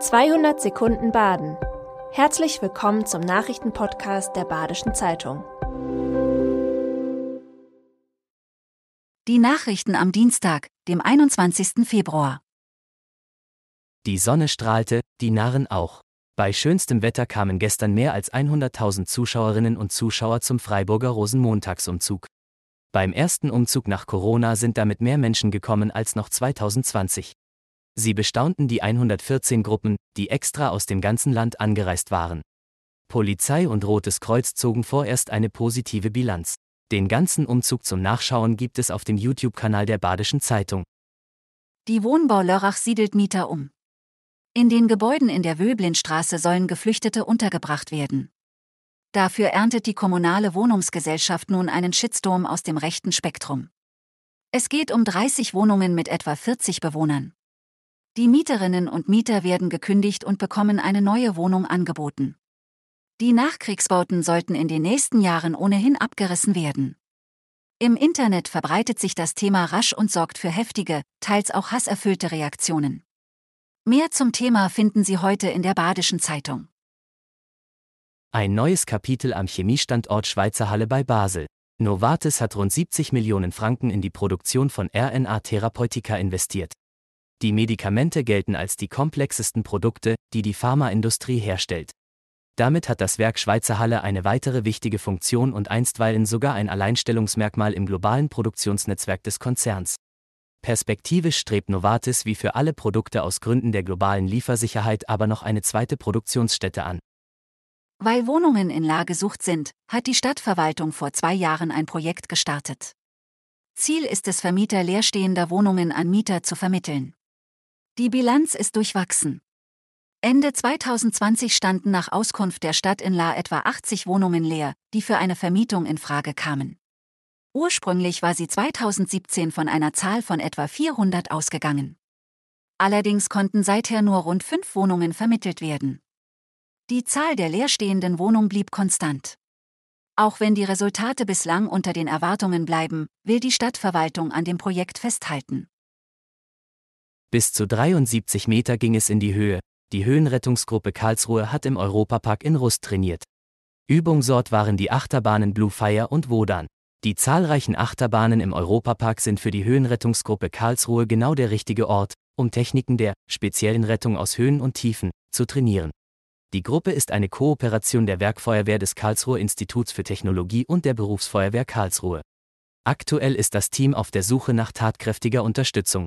200 Sekunden Baden. Herzlich willkommen zum Nachrichtenpodcast der Badischen Zeitung. Die Nachrichten am Dienstag, dem 21. Februar. Die Sonne strahlte, die Narren auch. Bei schönstem Wetter kamen gestern mehr als 100.000 Zuschauerinnen und Zuschauer zum Freiburger Rosenmontagsumzug. Beim ersten Umzug nach Corona sind damit mehr Menschen gekommen als noch 2020. Sie bestaunten die 114 Gruppen, die extra aus dem ganzen Land angereist waren. Polizei und Rotes Kreuz zogen vorerst eine positive Bilanz. Den ganzen Umzug zum Nachschauen gibt es auf dem YouTube-Kanal der Badischen Zeitung. Die Wohnbau Lörrach siedelt Mieter um. In den Gebäuden in der Wöblinstraße sollen Geflüchtete untergebracht werden. Dafür erntet die kommunale Wohnungsgesellschaft nun einen Shitstorm aus dem rechten Spektrum. Es geht um 30 Wohnungen mit etwa 40 Bewohnern. Die Mieterinnen und Mieter werden gekündigt und bekommen eine neue Wohnung angeboten. Die Nachkriegsbauten sollten in den nächsten Jahren ohnehin abgerissen werden. Im Internet verbreitet sich das Thema rasch und sorgt für heftige, teils auch hasserfüllte Reaktionen. Mehr zum Thema finden Sie heute in der Badischen Zeitung. Ein neues Kapitel am Chemiestandort Schweizer Halle bei Basel. Novartis hat rund 70 Millionen Franken in die Produktion von RNA-Therapeutika investiert. Die Medikamente gelten als die komplexesten Produkte, die die Pharmaindustrie herstellt. Damit hat das Werk Schweizer Halle eine weitere wichtige Funktion und einstweilen sogar ein Alleinstellungsmerkmal im globalen Produktionsnetzwerk des Konzerns. Perspektivisch strebt Novartis wie für alle Produkte aus Gründen der globalen Liefersicherheit aber noch eine zweite Produktionsstätte an. Weil Wohnungen in Lagesucht sind, hat die Stadtverwaltung vor zwei Jahren ein Projekt gestartet. Ziel ist es, Vermieter leerstehender Wohnungen an Mieter zu vermitteln. Die Bilanz ist durchwachsen. Ende 2020 standen nach Auskunft der Stadt in La etwa 80 Wohnungen leer, die für eine Vermietung in Frage kamen. Ursprünglich war sie 2017 von einer Zahl von etwa 400 ausgegangen. Allerdings konnten seither nur rund fünf Wohnungen vermittelt werden. Die Zahl der leerstehenden Wohnungen blieb konstant. Auch wenn die Resultate bislang unter den Erwartungen bleiben, will die Stadtverwaltung an dem Projekt festhalten. Bis zu 73 Meter ging es in die Höhe. Die Höhenrettungsgruppe Karlsruhe hat im Europapark in Rust trainiert. Übungsort waren die Achterbahnen Blue Fire und Wodan. Die zahlreichen Achterbahnen im Europapark sind für die Höhenrettungsgruppe Karlsruhe genau der richtige Ort, um Techniken der speziellen Rettung aus Höhen und Tiefen zu trainieren. Die Gruppe ist eine Kooperation der Werkfeuerwehr des Karlsruher Instituts für Technologie und der Berufsfeuerwehr Karlsruhe. Aktuell ist das Team auf der Suche nach tatkräftiger Unterstützung.